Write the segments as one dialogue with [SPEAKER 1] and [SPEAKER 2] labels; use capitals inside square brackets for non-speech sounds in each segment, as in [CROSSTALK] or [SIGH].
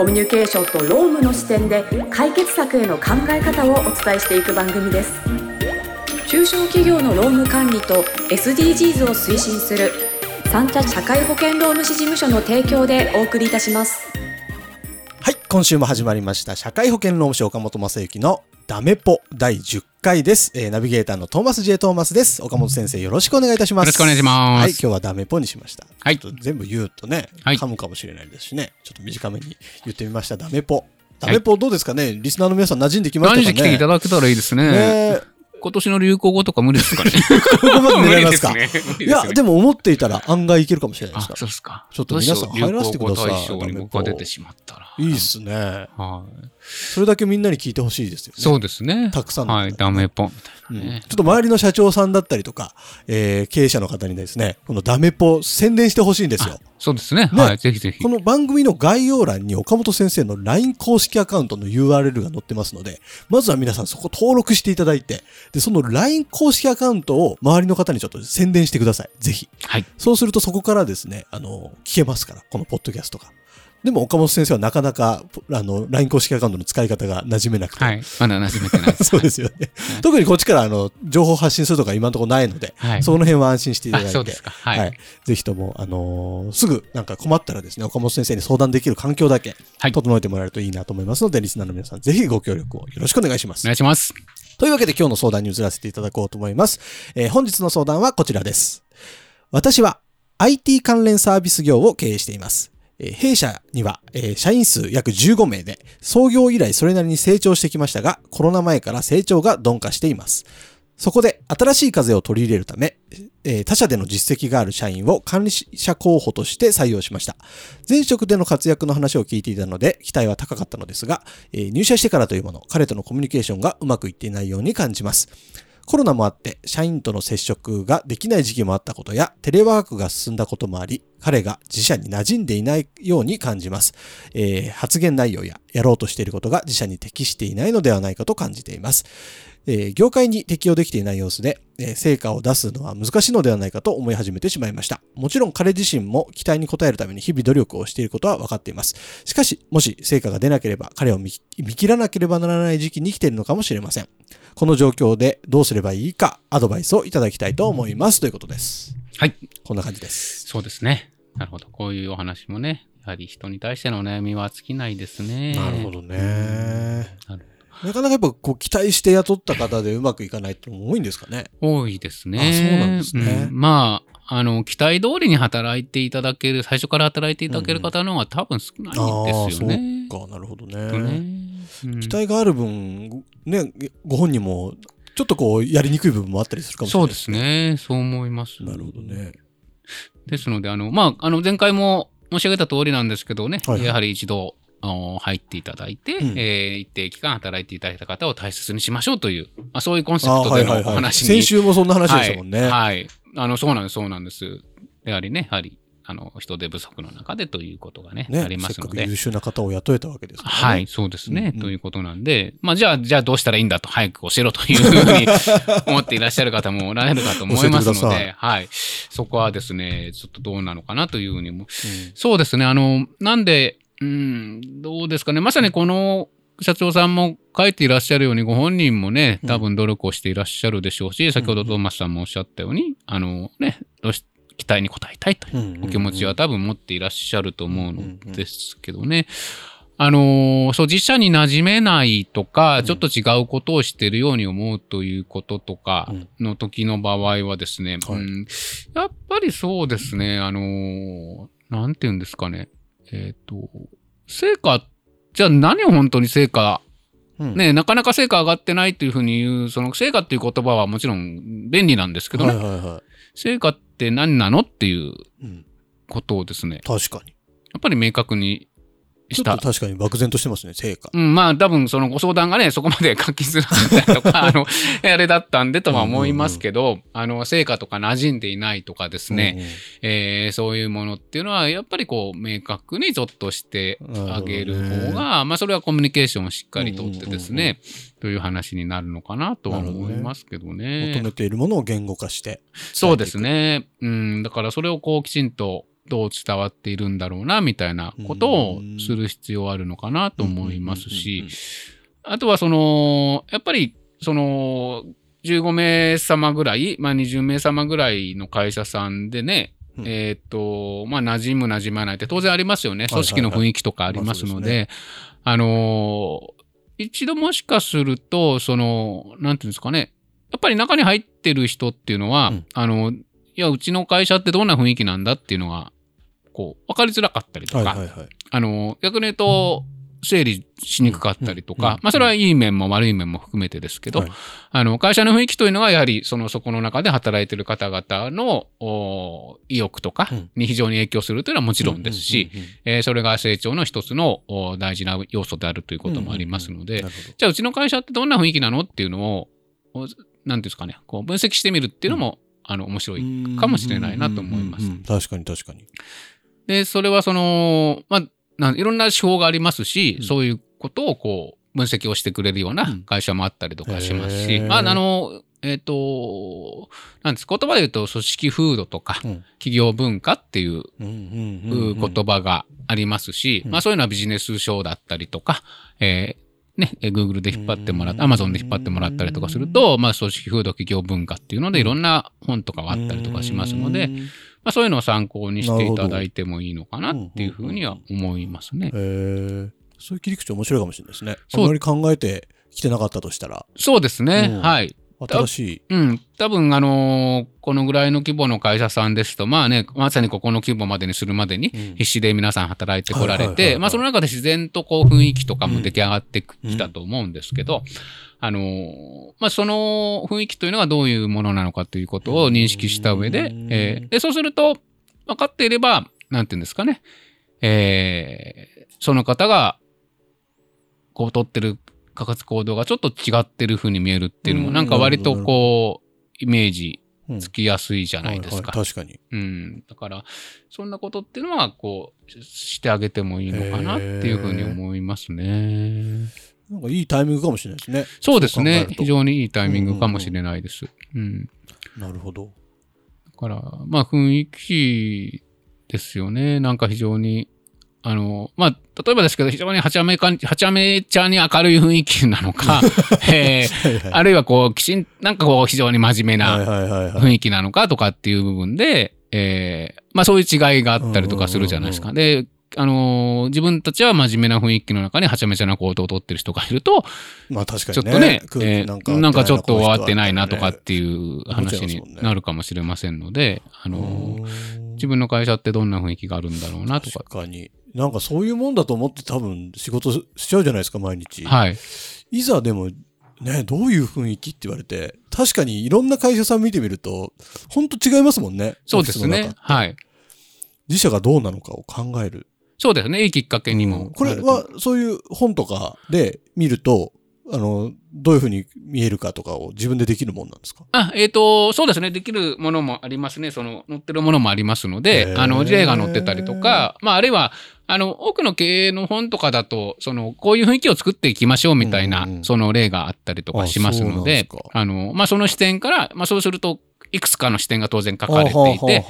[SPEAKER 1] コミュニケーションと労務の視点で解決策への考え方をお伝えしていく番組です。中小企業の労務管理と SDGs を推進する三茶社会保険労務士事務所の提供でお送りいたします。
[SPEAKER 2] はい、今週も始まりました社会保険労務士岡本正幸のダメポ第10回です、えーナビゲーターのトーマス J トーマスです。岡本先生よろしくお願いいたします。
[SPEAKER 3] よろしくお願いします
[SPEAKER 2] はい、今日はダメポにしました。
[SPEAKER 3] はい
[SPEAKER 2] 全部言うとね、
[SPEAKER 3] はい
[SPEAKER 2] 噛むかもしれないですしね、ちょっと短めに言ってみました。ダメポ。ダメポどうですかね、リスナーの皆さん馴染んできましたかね？
[SPEAKER 3] 何時来ていただけたらいいですね。
[SPEAKER 2] ね
[SPEAKER 3] 今年の流行語とか無理ですかね？[LAUGHS]
[SPEAKER 2] ここまで狙いますか？いや、
[SPEAKER 3] で
[SPEAKER 2] も思っていたら案外いけるかもしれないです
[SPEAKER 3] あ
[SPEAKER 2] か、
[SPEAKER 3] そうですか。
[SPEAKER 2] ちょっと皆さん入らせてください
[SPEAKER 3] 流行語大賞に僕が出てしまったら。
[SPEAKER 2] ら。いいっすね。
[SPEAKER 3] はい。
[SPEAKER 2] それだけみんなに聞いてほしいですよね。
[SPEAKER 3] そうですね。
[SPEAKER 2] たくさんの
[SPEAKER 3] はい。ダメポンみた
[SPEAKER 2] うん
[SPEAKER 3] いなね。
[SPEAKER 2] ちょっと周りの社長さんだったりとか、えー経営者の方にですね、このダメポ宣伝してほしいんですよ。
[SPEAKER 3] そうですね。
[SPEAKER 2] ね
[SPEAKER 3] はい。ぜひぜひ
[SPEAKER 2] こ。の番組の概要欄に岡本先生の LINE 公式アカウントの URL が載ってますので、まずは皆さんそこ登録していただいて、で、その LINE 公式アカウントを周りの方にちょっと宣伝してください。ぜひ。
[SPEAKER 3] はい。
[SPEAKER 2] そうするとそこからですね、あの、聞けますから、このポッドキャストが。でも岡本先生はなかなか、あの、LINE 公式アカウントの使い方が馴染めなくて、
[SPEAKER 3] はい。まだ馴染めてない。[LAUGHS]
[SPEAKER 2] そうですよね。特にこっちからあの情報発信するとか今のところないので、
[SPEAKER 3] はい
[SPEAKER 2] その辺は安心していただい
[SPEAKER 3] あ、
[SPEAKER 2] て、
[SPEAKER 3] そうですか。は
[SPEAKER 2] はいい。ぜひとも、あのーすぐなんか困ったらですね、岡本先生に相談できる環境だけ
[SPEAKER 3] はい
[SPEAKER 2] 整えてもらえるといいなと思いますので、リスナーの皆さんぜひご協力をよろしくお願いします
[SPEAKER 3] お願。いします。
[SPEAKER 2] というわけで今日の相談に移らせていただこうと思います。えー本日の相談はこちらです。私は IT 関連サービス業を経営しています。え弊社には、え社員数約15名で、創業以来それなりに成長してきましたが、コロナ前から成長が鈍化しています。そこで新しい風を取り入れるため、え他社での実績がある社員を管理者候補として採用しました。前職での活躍の話を聞いていたので、期待は高かったのですが、え入社してからというもの、彼とのコミュニケーションがうまくいっていないように感じます。コロナもあって、社員との接触ができない時期もあったことや、テレワークが進んだこともあり、彼が自社に馴染んでいないように感じます。えー発言内容ややろうとしていることが自社に適していないのではないかと感じています。えー業界に適応できていない様子で、えー成果を出すのは難しいのではないかと思い始めてしまいました。もちろん彼自身も期待に応えるために日々努力をしていることは分かっています。しかし、もし成果が出なければ彼を見切らなければならない時期に来ているのかもしれません。この状況でどうすればいいかアドバイスをいただきたいと思います。ということです。
[SPEAKER 3] はい。
[SPEAKER 2] こんな感じです。
[SPEAKER 3] そうですね。なるほど。こういうお話もね、やはり人に対してのお悩みは尽きないですね。
[SPEAKER 2] なるほどね。
[SPEAKER 3] なる
[SPEAKER 2] なかなかやっぱこう期待して雇った方でうまくいかないってのも多いんですかね。
[SPEAKER 3] 多いですね。
[SPEAKER 2] あそうなんですね
[SPEAKER 3] うんまあ、あの、期待通りに働いていただける、最初から働いていただける方の方が多分少ないんですよね。
[SPEAKER 2] ああ、そうか、なるほどね。
[SPEAKER 3] うん
[SPEAKER 2] 期待がある分、ね、ご本人もちょっとこうやりにくい部分もあったりするかもしれない。
[SPEAKER 3] そうです。ね。そう思います。
[SPEAKER 2] なるほどね。
[SPEAKER 3] ですので、あの、まあ、あの、前回も申し上げた通りなんですけどね、
[SPEAKER 2] はいはい
[SPEAKER 3] やはり一度、あの入っていただいて、
[SPEAKER 2] うん
[SPEAKER 3] えー一定期間働いていただいた方を大切にしましょうという、まあ、そういうコンセ
[SPEAKER 2] あ
[SPEAKER 3] プトでのお
[SPEAKER 2] はいはいはい。
[SPEAKER 3] 話に、
[SPEAKER 2] 先週もそんな話でしたもんね。
[SPEAKER 3] はい。はいあの、そうなんです、そうなんです。やはりね、やはり、あの、人手不足の中でということがね、
[SPEAKER 2] ね
[SPEAKER 3] ありますので
[SPEAKER 2] せっかく優。秀な方を雇えたわけですからね。
[SPEAKER 3] はい、そうですね、
[SPEAKER 2] うんうん
[SPEAKER 3] ということなんで、まあ、じゃあ、じゃあどうしたらいいんだと、早く教えろというふうに [LAUGHS] 思っていらっしゃる方もおられるかと思いますので、はい。そこはですね、ちょっとどうなのかなというふうにも。そうですね、あの、なんで、うん、どうですかね、まさにこの社長さんも書いていらっしゃるように、ご本人もね、多分努力をしていらっしゃるでしょうし、先ほどトーマスさんもおっしゃったように、あのね、どうし期待に応えたいという
[SPEAKER 2] うんうんうん。
[SPEAKER 3] お気持ちは多分持っていらっしゃると思うのですけどね。あのーそう、実社に馴染めないとか、ちょっと違うことをしているように思うということとかの時の場合はですね、
[SPEAKER 2] はい。
[SPEAKER 3] うんやっぱりそうですね、あのーなんて言うんですかね、えっ、と、成果、じゃあ何を本当に成果、
[SPEAKER 2] うん
[SPEAKER 3] ね、なかなか成果上がってないというふうに言う、その成果っていう言葉はもちろん便利なんですけどね、
[SPEAKER 2] はいはいは
[SPEAKER 3] 成果って何なのっていうことをですね、
[SPEAKER 2] 確かに。
[SPEAKER 3] やっぱり明確に
[SPEAKER 2] ちょっと。確かに漠然としてますね、成果。
[SPEAKER 3] うん、まあ多分そのご相談がね、そこまで書きづらかったりとか、[LAUGHS] あの、あれだったんでとは思いますけど、あの、成果とか馴染んでいないとかですね、えーそういうものっていうのは、やっぱりこう、明確にちょっとしてあげる方が、まあそれはコミュニケーションをしっかりとってですね、という話になるのかなとは思いますけど
[SPEAKER 2] うん
[SPEAKER 3] ね。
[SPEAKER 2] 求めているものを言語化して。
[SPEAKER 3] そうですね。うん、だからそれをこうきちんとどう伝わっているんだろうな、みたいなことをする必要あるのかなと思いますし、あとはその、やっぱりその、15名様ぐらい、まあ20名様ぐらいの会社さんでね、
[SPEAKER 2] うん。
[SPEAKER 3] えーっと、まあ馴染む馴染まないって当然ありますよね。組織の雰囲気とかありますので、あのー一度もしかすると、その、なんていうんですかね、やっぱり中に入ってる人っていうのは、
[SPEAKER 2] うん。
[SPEAKER 3] あの、いや、うちの会社ってどんな雰囲気なんだっていうのが、こう、分かりづらかったりとか、
[SPEAKER 2] はいはいはい。
[SPEAKER 3] あの、逆に言うと、整理しにくかったりと
[SPEAKER 2] うんうん
[SPEAKER 3] か、まあそれはいい面も悪い面も含めてですけど、
[SPEAKER 2] はい。
[SPEAKER 3] あの、会社の雰囲気というのはやはりそのそこの中で働いている方々のお意欲とか
[SPEAKER 2] うん。
[SPEAKER 3] に非常に影響するというのはもちろんですし、それが成長の一つのお大事な要素であるということもありますので、じゃあうちの会社ってどんな雰囲気なのっていうのを、おなんていうんですかね、こう分析してみるっていうのも、あの、面白い。かもしれないなと思います。
[SPEAKER 2] うんうんうん。確かに確かに。
[SPEAKER 3] で、それはその、まあ、なんいろんな手法がありますし、
[SPEAKER 2] うん。
[SPEAKER 3] そういうことをこう、分析をしてくれるような
[SPEAKER 2] うん。
[SPEAKER 3] 会社もあったりとかしますし、
[SPEAKER 2] へー。
[SPEAKER 3] まあ、あの、えっ、と、なんです、言葉で言うと、組織風土とか、
[SPEAKER 2] うん。
[SPEAKER 3] 企業文化っていう
[SPEAKER 2] うんうんうんうん。
[SPEAKER 3] 言葉がありますし、
[SPEAKER 2] うん。
[SPEAKER 3] まあそういうのはビジネス書だったりとか、えーね、えー Google で引っ張ってもらっ
[SPEAKER 2] うん。
[SPEAKER 3] て、Amazon で引っ張ってもらったりとかすると、まあ組織風土企業文化っていうのでいろんな本とかがあったりとかしますので、
[SPEAKER 2] うん
[SPEAKER 3] まあそういうのを参考にしていただいてもいいのかなっていうふうには思いますね。
[SPEAKER 2] へーそういう切り口面白いかもしれないですね。
[SPEAKER 3] そう
[SPEAKER 2] あまり考えてきてなかったとしたら、
[SPEAKER 3] そうですね。
[SPEAKER 2] うん
[SPEAKER 3] はい。
[SPEAKER 2] 新しい。
[SPEAKER 3] うん。多分、あのーこのぐらいの規模の会社さんですと、まあね、まさにここの規模までにするまでに
[SPEAKER 2] うん
[SPEAKER 3] 必死で皆さん働いてこられて、まあその中で自然とこう雰囲気とかも出来上がってきたと思うんですけど、あのーまあその雰囲気というのがどういうものなのかということを認識した上で、
[SPEAKER 2] うん
[SPEAKER 3] えーで、そうすると分かっていれば、なんていうんですかね、えーその方がこう取ってる価格行動がちょっと違ってる風に見えるっていうのも、
[SPEAKER 2] うん
[SPEAKER 3] なんか割とこう、イメージ
[SPEAKER 2] うん
[SPEAKER 3] つきやすいじゃないですか。
[SPEAKER 2] 確かに。
[SPEAKER 3] うん。だから、そんなことっていうのは、こう、ししてあげてもいいのかなっていうふうに思いますね。
[SPEAKER 2] なんかいいタイミングかもしれないですね。
[SPEAKER 3] そうですね非常にいいタイミングかもしれないです。うん。
[SPEAKER 2] なるほど。
[SPEAKER 3] だから、まあ、雰囲気ですよね。なんか非常に、あの、まあ、例えばですけど、非常にはちゃめか、はちゃめちゃに明るい雰囲気なのか、[LAUGHS] えーあるいはこう、きちん、なんかこう、非常に真面目
[SPEAKER 2] はい
[SPEAKER 3] な。雰囲気なのかとかっていう部分で、えーまあそういう違いがあったりとかするじゃないですか。で、あのー自分たちは真面目な雰囲気の中にはちゃめちゃな行動をとってる人がいると、
[SPEAKER 2] まあ確か
[SPEAKER 3] ちょ
[SPEAKER 2] にね。
[SPEAKER 3] っとね、えーなんかちょっと合ってないなとかっていう話になるかもしれませんので、あのー自分の会社ってどんな雰囲気があるんだろうなとか。
[SPEAKER 2] 確かに。なんかそういうもんだと思って多分仕事しちゃうじゃないですか、毎日。
[SPEAKER 3] はい。
[SPEAKER 2] いざでも、ね、どういう雰囲気って言われて、確かにいろんな会社さん見てみると、ほんと違いますもんね。
[SPEAKER 3] そうですね。はい。
[SPEAKER 2] 自社がどうなのかを考える。
[SPEAKER 3] そうですね。いいきっかけにも
[SPEAKER 2] うん。これは、そういう本とかで見ると、あの、どういうふうに見えるかとかを自分でできるもんなんですか？
[SPEAKER 3] あ、えっ、と、そうですね。できるものもありますね。その、載ってるものもありますの
[SPEAKER 2] へ
[SPEAKER 3] で、
[SPEAKER 2] ー。
[SPEAKER 3] あの、事例が載ってたりとか、まあ、あるいは、あの、多くの経営の本とかだと、その、こういう雰囲気を作っていきましょうみたいな、
[SPEAKER 2] うんうん
[SPEAKER 3] その例があったりとかしますので、
[SPEAKER 2] あ
[SPEAKER 3] の、まあ、その視点から、まあ、そうすると、いくつかの視点が当然書かれていて、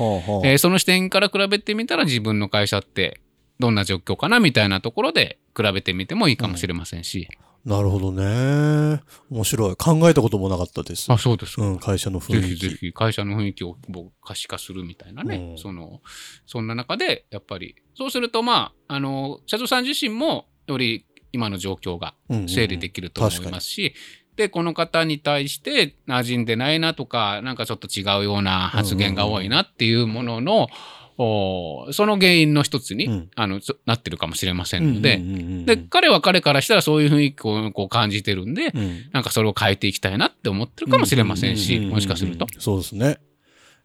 [SPEAKER 3] えーその視点から比べてみたら自分の会社ってどんな状況かなみたいなところで比べてみてもいいかもしれませんし。
[SPEAKER 2] なるほどね。面白い。考えたこともなかったです。
[SPEAKER 3] あ、そうですか。
[SPEAKER 2] うん、会社の雰囲気。
[SPEAKER 3] ぜひぜひ会社の雰囲気を可視化するみたいなね、
[SPEAKER 2] うん
[SPEAKER 3] そのそんな中でやっぱりそうするとまああの社長さん自身もより今の状況が整理できると思いますし、でこの方に対して馴染んでないなとかなんかちょっと違うような発言が多いなっていうものの、おその原因の一つに、
[SPEAKER 2] うん
[SPEAKER 3] あのなってるかもしれませ
[SPEAKER 2] うん
[SPEAKER 3] ので、
[SPEAKER 2] うんうんうん
[SPEAKER 3] で彼は彼からしたらそういう雰囲気をこう感じてるんで、
[SPEAKER 2] うん
[SPEAKER 3] なんかそれを変えていきたいなって思ってるかもしれませんし、
[SPEAKER 2] うんうんうんうん
[SPEAKER 3] もしかすると。
[SPEAKER 2] そうですね。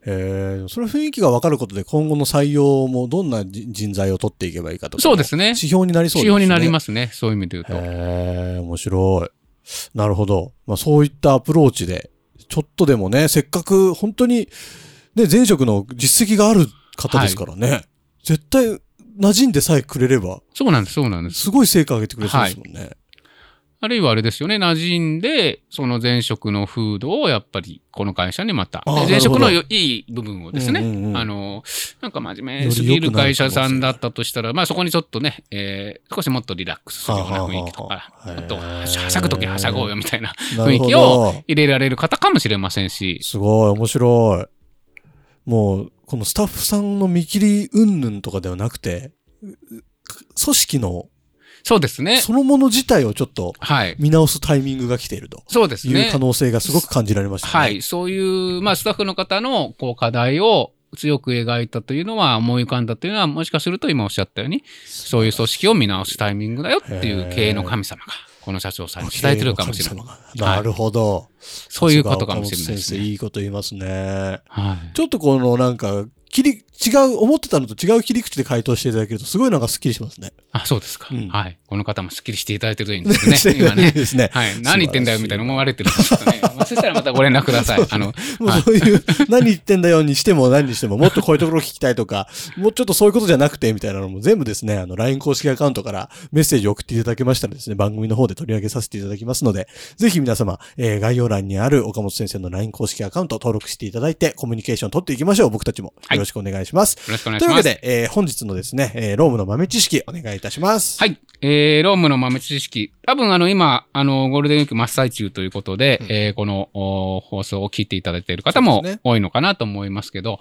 [SPEAKER 2] へえ、それ雰囲気が分かることで今後の採用もどんなじ人材を取っていけばいいかとか。
[SPEAKER 3] そうですね
[SPEAKER 2] 指標になりそうですね。
[SPEAKER 3] 指標になりますね。そういう意味で言うと。
[SPEAKER 2] へえ、面白い。なるほど。まあそういったアプローチで、ちょっとでもね、せっかく本当に、ね、前職の実績がある方ですからね。絶対馴染んでさえくれれば、
[SPEAKER 3] そうなんです、そうなんです。
[SPEAKER 2] すごい成果上げてくれそうですもんね。
[SPEAKER 3] あるいはあれですよね、馴染んで、その前職の風土をやっぱりこの会社にまた、前職のいい部分をですね、
[SPEAKER 2] うんうんうん
[SPEAKER 3] あの、なんか真面目すぎる会社さんだったとしたら、まあそこにちょっとね、えー少しもっとリラックスするような雰囲気とか、
[SPEAKER 2] あ
[SPEAKER 3] と、はしゃぐときはしゃごうよみたいな雰囲気を
[SPEAKER 2] ど。
[SPEAKER 3] 入れられる方かもしれませんし、
[SPEAKER 2] すごい、面白い。もう、このスタッフさんの見切り云々とかではなくて、う組織の
[SPEAKER 3] そうですね。
[SPEAKER 2] そのもの自体をちょっと
[SPEAKER 3] はい。
[SPEAKER 2] 見直すタイミングが来ていると
[SPEAKER 3] そうですね
[SPEAKER 2] いう可。能性がすごく感じられましたね。
[SPEAKER 3] はい。そういう、まあ、スタッフの方の、こう、課題を強く描いたというのは、思い浮かんだというのは、もしかすると今おっしゃったように、そういう組織を見直すタイミングだよっていう経営の神様が、この社長さんに伝えてるかもしれない。
[SPEAKER 2] なるほど。
[SPEAKER 3] そういうことかもしれないですね。
[SPEAKER 2] 先生、いいこと言いますね。
[SPEAKER 3] はい。
[SPEAKER 2] ちょっとこのなんか、切り、違う、思ってたのと違う切り口で回答していただけると、すごいなんかスッキリしますね。
[SPEAKER 3] あ、そうですか。
[SPEAKER 2] うん
[SPEAKER 3] はい。この方もスッキリしていただいてるといいんですね。[LAUGHS] 今ね。
[SPEAKER 2] ですね。
[SPEAKER 3] はい。何言ってんだよみたいな思われてるんですけどね。[LAUGHS] まあ、そしたらまたご連絡ください。[LAUGHS] あの、
[SPEAKER 2] もうそういう、何言ってんだよにしても何にしても、もっとこういうところ聞きたいとか、もうちょっとそういうことじゃなくて、みたいなのも全部ですね、あの、LINE 公式アカウントからメッセージを送っていただけましたらですね、番組の方で取り上げさせていただきますので、ぜひ皆様、えー概要欄にある岡本先生の LINE 公式アカウント登録していただいて、コミュニケーション取っていきましょう。僕たちも。
[SPEAKER 3] はい
[SPEAKER 2] よろしくお願いします。
[SPEAKER 3] よろしくお願いします。
[SPEAKER 2] というわけで、えー本日のですね、えーロームの豆知識お願いいたします。
[SPEAKER 3] はい。えー、ロームの豆知識。多分、あの、今、あの、ゴールデンウィーク真っ最中ということで、
[SPEAKER 2] うん
[SPEAKER 3] えーこのお放送を聞いていただいている方も多いのかなと思いますけど、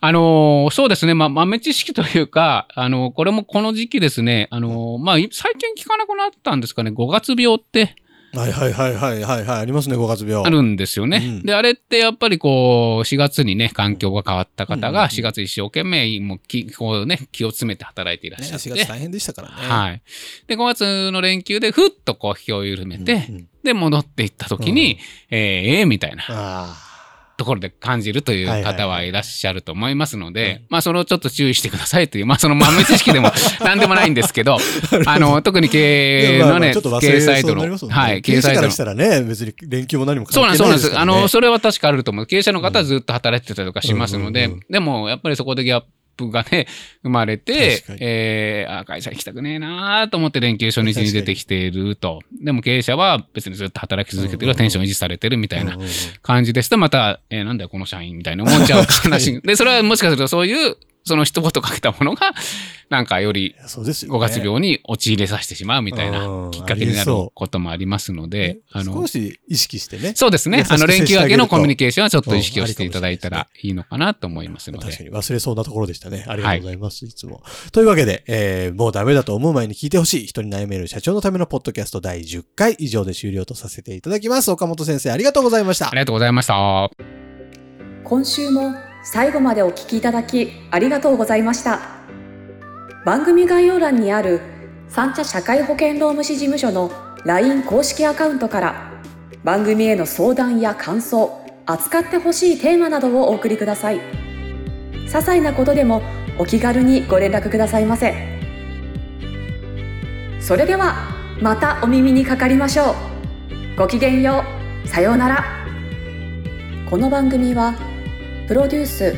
[SPEAKER 3] あのーそうですね、まあ、豆知識というか、あのこれもこの時期ですね、あのまあ、い最近聞かなくなったんですかね、5月病って
[SPEAKER 2] はいはいはいはいはいはい、ありますね、5月病。
[SPEAKER 3] あるんですよね。
[SPEAKER 2] うん
[SPEAKER 3] で、あれってやっぱりこう、4月にね、環境が変わった方
[SPEAKER 2] うんうんうん
[SPEAKER 3] が、4月一生懸命、もうき、こうね、気を詰めて働いていらっ
[SPEAKER 2] ね、
[SPEAKER 3] しゃって。
[SPEAKER 2] 4月大変でしたからね。
[SPEAKER 3] はい。で、5月の連休でふっとこう気を緩めて、
[SPEAKER 2] うんうん
[SPEAKER 3] で、戻っていった時に、えーえーみたいな
[SPEAKER 2] あ
[SPEAKER 3] ところで感じるという方はいらっしゃると思いますので、
[SPEAKER 2] はい
[SPEAKER 3] まあ、それをちょっと注意してくださいという、まあ、その豆知識でも [LAUGHS] 何でもないんですけど、あの、特に
[SPEAKER 2] あ。
[SPEAKER 3] 経営のね、経営サイトの。はい、
[SPEAKER 2] 経営
[SPEAKER 3] サイトの
[SPEAKER 2] したらね、別に連休も何も関
[SPEAKER 3] そうなんです、そうなんです。あの、それは確かあると思う。経営者の方はずっと働いてたりとかしますので、
[SPEAKER 2] うんうんうん
[SPEAKER 3] でも、やっぱりそこでギャップがね、生まれてえー、あ会社行きたくねえなーと思って連休初日に出てきていると。でも経営者は別にずっと働き続けてる、テンション維持されてるみたいな感じですと、また、えーなんだよこの社員みたいな思っちゃう話。[LAUGHS] で、それはもしかするとそういう、その一言かけたものが、[LAUGHS] なんかより
[SPEAKER 2] いやそうですよね。
[SPEAKER 3] 5月病に陥れさせてしまうみたいな
[SPEAKER 2] うん
[SPEAKER 3] きっかけになることもありますので
[SPEAKER 2] ね、
[SPEAKER 3] あの
[SPEAKER 2] 少、し意識してね。
[SPEAKER 3] そうですねあの、連休明けのコミュニ
[SPEAKER 2] ケ
[SPEAKER 3] ケーションはちょっと意識をしていただいたらいいのかなと思いますの
[SPEAKER 2] 確か
[SPEAKER 3] で。
[SPEAKER 2] に忘れそうなところでしたね。ありがとうございます。い、つも。というわけで、えーもうダメだと思う前に聞いてほしい人に悩める社長のためのポッドキャスト第10回以上で終了とさせていただきます。岡本先生ありがとうございました
[SPEAKER 3] あり。がとうございました。
[SPEAKER 1] 今週も最後までお聞きいただきありがとうございました。番組概要欄にある三茶社会保険労務士事務所の LINE 公式アカウントから番組への相談や感想扱ってほしいテーマなどをお送りください。些細なことでもお気軽にご連絡くださいませ。それではまたお耳にかかりましょう。ごきげんよう。さようなら。この番組はプロデュース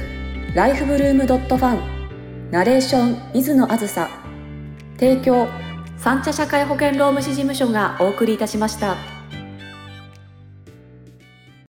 [SPEAKER 1] ライフブルームドットファンナレーション水野あずさ提供三茶社会保険労務士事務所がお送りいたしました。